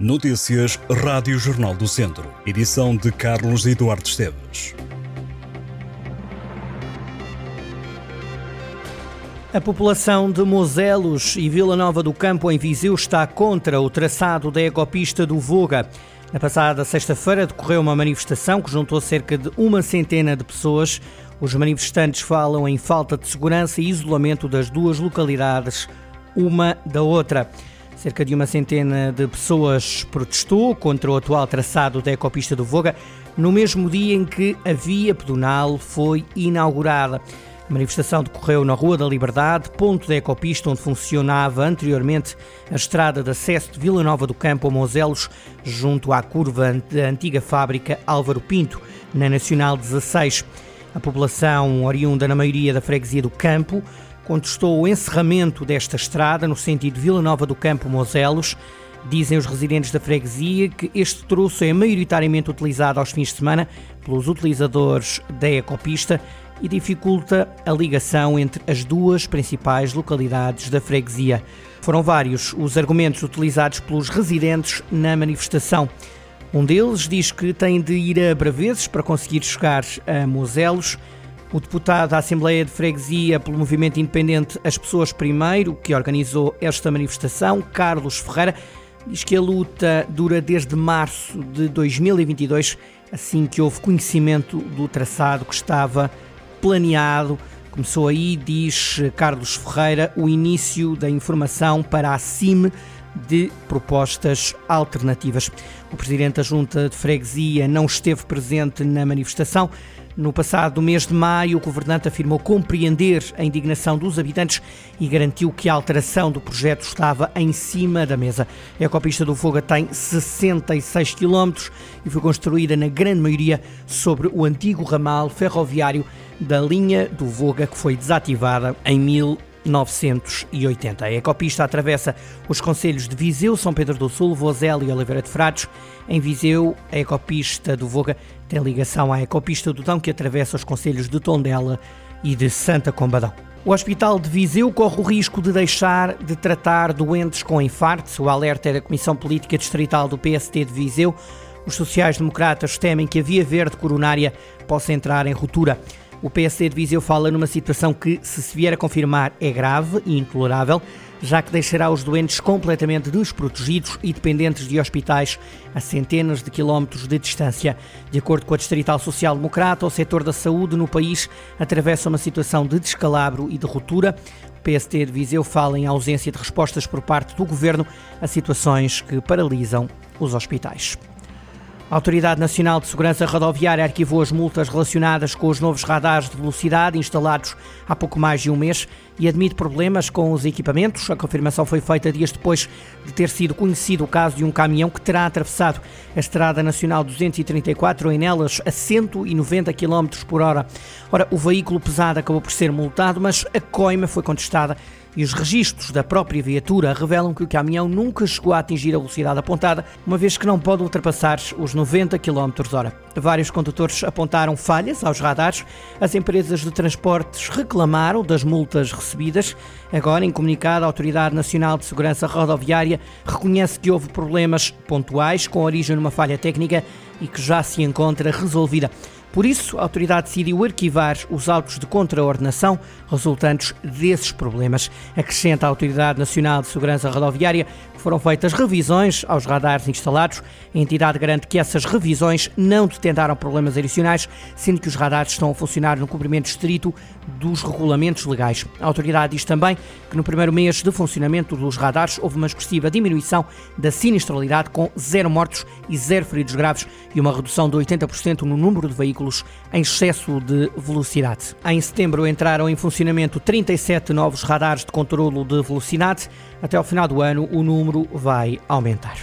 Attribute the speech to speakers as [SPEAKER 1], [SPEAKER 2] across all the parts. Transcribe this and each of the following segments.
[SPEAKER 1] Notícias Rádio Jornal do Centro. Edição de Carlos Eduardo Esteves.
[SPEAKER 2] A população de Mozelos e Vila Nova do Campo, em Viseu, está contra o traçado da ecopista do Voga. Na passada sexta-feira decorreu uma manifestação que juntou cerca de uma centena de pessoas. Os manifestantes falam em falta de segurança e isolamento das duas localidades, uma da outra. Cerca de uma centena de pessoas protestou contra o atual traçado da ecopista do Voga no mesmo dia em que a via pedonal foi inaugurada. A manifestação decorreu na Rua da Liberdade, ponto da ecopista onde funcionava anteriormente a estrada de acesso de Vila Nova do Campo a Mozelos, junto à curva da antiga fábrica Álvaro Pinto, na Nacional 16. A população, oriunda na maioria da freguesia do Campo, contestou o encerramento desta estrada no sentido Vila Nova do Campo Mozelos. Dizem os residentes da freguesia que este troço é maioritariamente utilizado aos fins de semana pelos utilizadores da ecopista e dificulta a ligação entre as duas principais localidades da freguesia. Foram vários os argumentos utilizados pelos residentes na manifestação. Um deles diz que tem de ir a Braveses para conseguir chegar a Mozelos. O deputado da Assembleia de Freguesia pelo Movimento Independente As Pessoas Primeiro, que organizou esta manifestação, Carlos Ferreira, diz que a luta dura desde março de 2022, assim que houve conhecimento do traçado que estava planeado. Começou aí, diz Carlos Ferreira, o início da informação para a CIM de propostas alternativas. O presidente da Junta de Freguesia não esteve presente na manifestação. No passado mês de maio, o governante afirmou compreender a indignação dos habitantes e garantiu que a alteração do projeto estava em cima da mesa. A Ecopista do Foga tem 66 km e foi construída na grande maioria sobre o antigo ramal ferroviário da linha do Voga que foi desativada em 1980. A ecopista atravessa os concelhos de Viseu, São Pedro do Sul, Vozela e Oliveira de Frades. Em Viseu, a ecopista do Voga tem ligação à ecopista do Dão que atravessa os concelhos de Tondela e de Santa Combadão. O Hospital de Viseu corre o risco de deixar de tratar doentes com infartos. O alerta é da Comissão Política Distrital do PST de Viseu. Os sociais-democratas temem que a via verde coronária possa entrar em ruptura. O PSD de Viseu fala numa situação que, se se vier a confirmar, é grave e intolerável, já que deixará os doentes completamente desprotegidos e dependentes de hospitais a centenas de quilómetros de distância. De acordo com a Distrital Social Democrata, o setor da saúde no país atravessa uma situação de descalabro e de ruptura. O PST de Viseu fala em ausência de respostas por parte do governo a situações que paralisam os hospitais. A Autoridade Nacional de Segurança Rodoviária arquivou as multas relacionadas com os novos radares de velocidade instalados há pouco mais de um mês e admite problemas com os equipamentos. A confirmação foi feita dias depois de ter sido conhecido o caso de um caminhão que terá atravessado a Estrada Nacional 234 em nelas a 190 km por hora. Ora, o veículo pesado acabou por ser multado, mas a coima foi contestada e os registros da própria viatura revelam que o caminhão nunca chegou a atingir a velocidade apontada, uma vez que não pode ultrapassar os 90 km hora. Vários condutores apontaram falhas aos radares, as empresas de transportes reclamaram das multas recebidas. Agora, em comunicado, a Autoridade Nacional de Segurança Rodoviária reconhece que houve problemas pontuais com origem numa falha técnica e que já se encontra resolvida. Por isso, a autoridade decidiu arquivar os autos de contraordenação resultantes desses problemas. Acrescenta a Autoridade Nacional de Segurança Rodoviária foram feitas revisões aos radares instalados. A entidade garante que essas revisões não detectaram problemas adicionais, sendo que os radares estão a funcionar no cumprimento estrito dos regulamentos legais. A autoridade diz também que no primeiro mês de funcionamento dos radares houve uma expressiva diminuição da sinistralidade, com zero mortos e zero feridos graves e uma redução de 80% no número de veículos em excesso de velocidade. Em setembro entraram em funcionamento 37 novos radares de controlo de velocidade. Até ao final do ano, o número vai aumentar.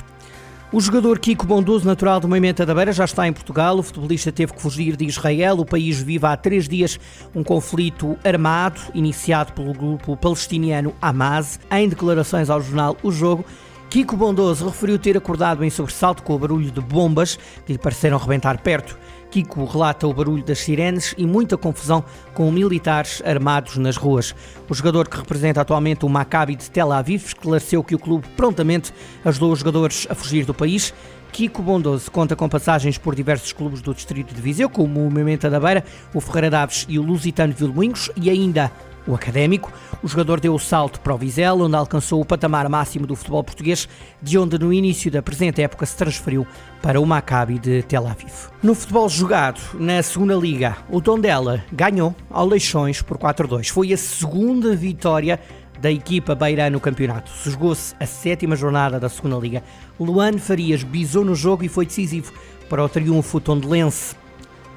[SPEAKER 2] O jogador Kiko Bondoso, natural de Moimenta da Beira, já está em Portugal. O futebolista teve que fugir de Israel. O país vive há três dias um conflito armado, iniciado pelo grupo palestiniano Hamas. Em declarações ao jornal O Jogo, Kiko Bondoso referiu ter acordado em sobressalto com o barulho de bombas que lhe pareceram rebentar perto. Kiko relata o barulho das sirenes e muita confusão com militares armados nas ruas. O jogador que representa atualmente o Maccabi de Tel Aviv esclareceu que o clube prontamente ajudou os jogadores a fugir do país Kiko Bondoso conta com passagens por diversos clubes do distrito de Viseu, como o Mementa da Beira, o Ferreira Daves e o Lusitano Vilmoinhos, e ainda o Académico. O jogador deu o salto para o Vizela, onde alcançou o patamar máximo do futebol português, de onde no início da presente época se transferiu para o Maccabi de Tel Aviv. No futebol jogado na segunda liga, o Tondela ganhou ao Leixões por 4-2. Foi a segunda vitória da equipa beirã no campeonato. Jogou-se a sétima jornada da segunda liga. Luan Farias bisou no jogo e foi decisivo para o triunfo tondelense.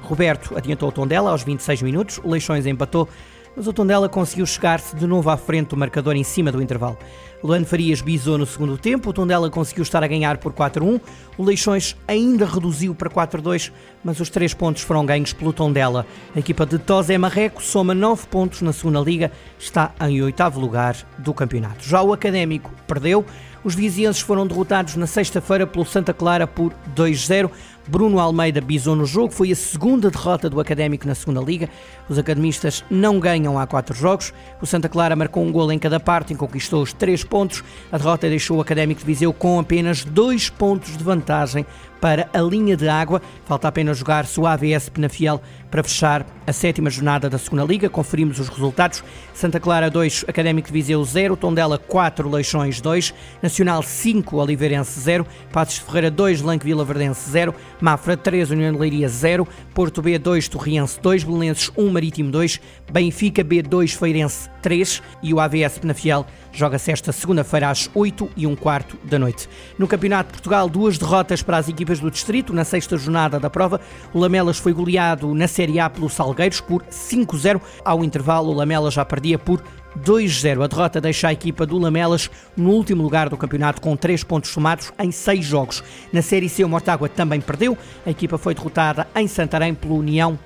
[SPEAKER 2] Roberto adiantou o Tondela aos 26 minutos, o Leixões empatou mas o Tondela conseguiu chegar-se de novo à frente do marcador em cima do intervalo. Luan Farias bisou no segundo tempo, o Tondela conseguiu estar a ganhar por 4-1, o Leixões ainda reduziu para 4-2, mas os três pontos foram ganhos pelo Tondela. A equipa de Tosé Marreco soma 9 pontos na segunda liga, está em oitavo lugar do campeonato. Já o Académico perdeu, os vizienses foram derrotados na sexta-feira pelo Santa Clara por 2-0. Bruno Almeida bisou no jogo, foi a segunda derrota do Académico na segunda liga. Os academistas não ganham há quatro jogos. O Santa Clara marcou um gol em cada parte e conquistou os três pontos. A derrota deixou o Académico de Viseu com apenas dois pontos de vantagem para a linha de água. Falta apenas jogar-se o AVS Penafiel para fechar a sétima jornada da segunda Liga. Conferimos os resultados. Santa Clara 2, Académico de Viseu 0, Tondela 4, Leixões 2, Nacional 5, Oliveirense 0, Passos de Ferreira 2, Lanque Vila Verdense 0, Mafra 3, União de Leiria 0, Porto B 2, Torriense 2, Belenenses 1, Marítimo 2, Benfica B 2, Feirense 3 e o AVS Penafiel joga-se esta segunda-feira às 8 e um quarto da noite. No Campeonato de Portugal, duas derrotas para as equipas do Distrito. Na sexta jornada da prova, o Lamelas foi goleado na Série A pelo Salgueiros por 5-0. Ao intervalo, o Lamelas já perdia por 2-0. A derrota deixa a equipa do Lamelas no último lugar do campeonato com 3 pontos somados em 6 jogos. Na Série C, o Mortágua também perdeu. A equipa foi derrotada em Santarém pelo União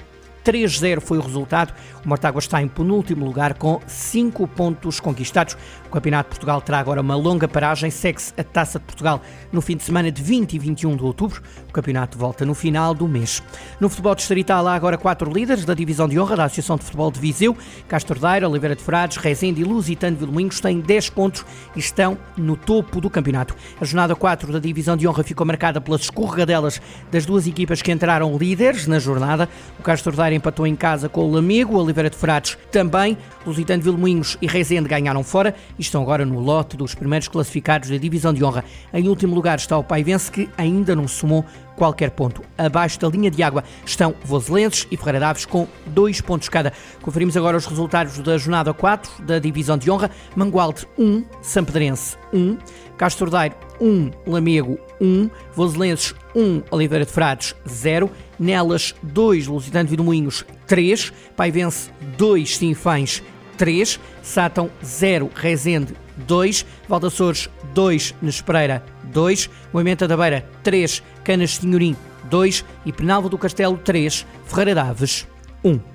[SPEAKER 2] 3-0 foi o resultado. O Mortágua está em penúltimo lugar com 5 pontos conquistados. O Campeonato de Portugal terá agora uma longa paragem. Segue-se a Taça de Portugal no fim de semana de 20 e 21 de outubro. O campeonato volta no final do mês. No futebol distrital há agora quatro líderes da divisão de honra da Associação de Futebol de Viseu. Castro Daire, Oliveira de Frades, Rezende e Lusitano de Vilmoinhos têm 10 pontos e estão no topo do campeonato. A jornada 4 da divisão de honra ficou marcada pelas escorregadelas das duas equipas que entraram líderes na jornada. O Castro Daire empatou em casa com o Lamego, Oliveira de Frades também, Lusitano de Vilmoinhos e Rezende ganharam fora e estão agora no lote dos primeiros classificados da divisão de honra. Em último lugar está o Paivense que ainda não somou qualquer ponto. Abaixo da linha de água estão Voselenses e Ferreira Daves com dois pontos cada. Conferimos agora os resultados da jornada 4 da divisão de honra. Mangualde 1, Sampedrense 1, Castro Daire 1, Lamego 1, Voselenses 1, Oliveira de Frades 0, Nelas 2, Lusitano de Moinhos 3, Paivense 2, Sinfães 3, Sátão 0, Rezende 2, Valdaçores 2, Nespereira 2, Moimenta da Beira 3, Canas Senhorim 2 e Penalva do Castelo 3, Ferreira Daves 1.